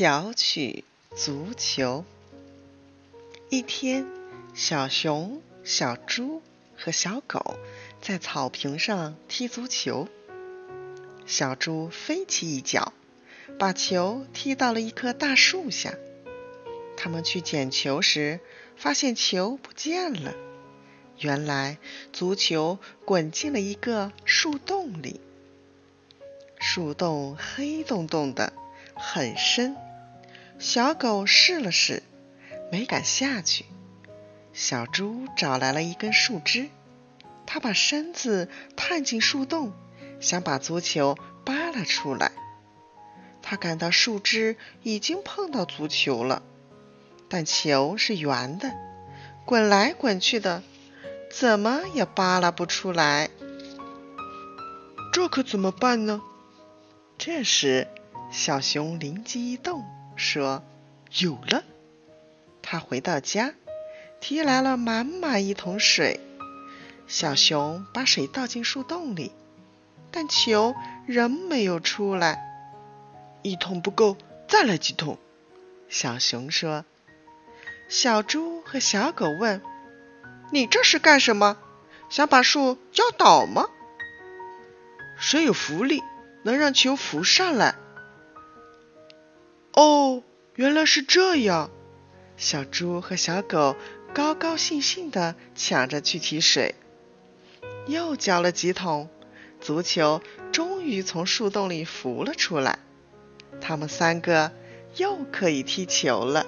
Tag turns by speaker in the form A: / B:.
A: 巧取足球。一天，小熊、小猪和小狗在草坪上踢足球。小猪飞起一脚，把球踢到了一棵大树下。他们去捡球时，发现球不见了。原来，足球滚进了一个树洞里。树洞黑洞洞的。很深，小狗试了试，没敢下去。小猪找来了一根树枝，它把身子探进树洞，想把足球扒拉出来。它感到树枝已经碰到足球了，但球是圆的，滚来滚去的，怎么也扒拉不出来。
B: 这可怎么办呢？
A: 这时。小熊灵机一动，说：“有了！”他回到家，提来了满满一桶水。小熊把水倒进树洞里，但球仍没有出来。
B: 一桶不够，再来几桶。
A: 小熊说。小猪和小狗问：“你这是干什么？想把树浇倒吗？”“
B: 水有浮力，能让球浮上来。”
A: 哦，原来是这样！小猪和小狗高高兴兴地抢着去提水，又浇了几桶，足球终于从树洞里浮了出来。他们三个又可以踢球了。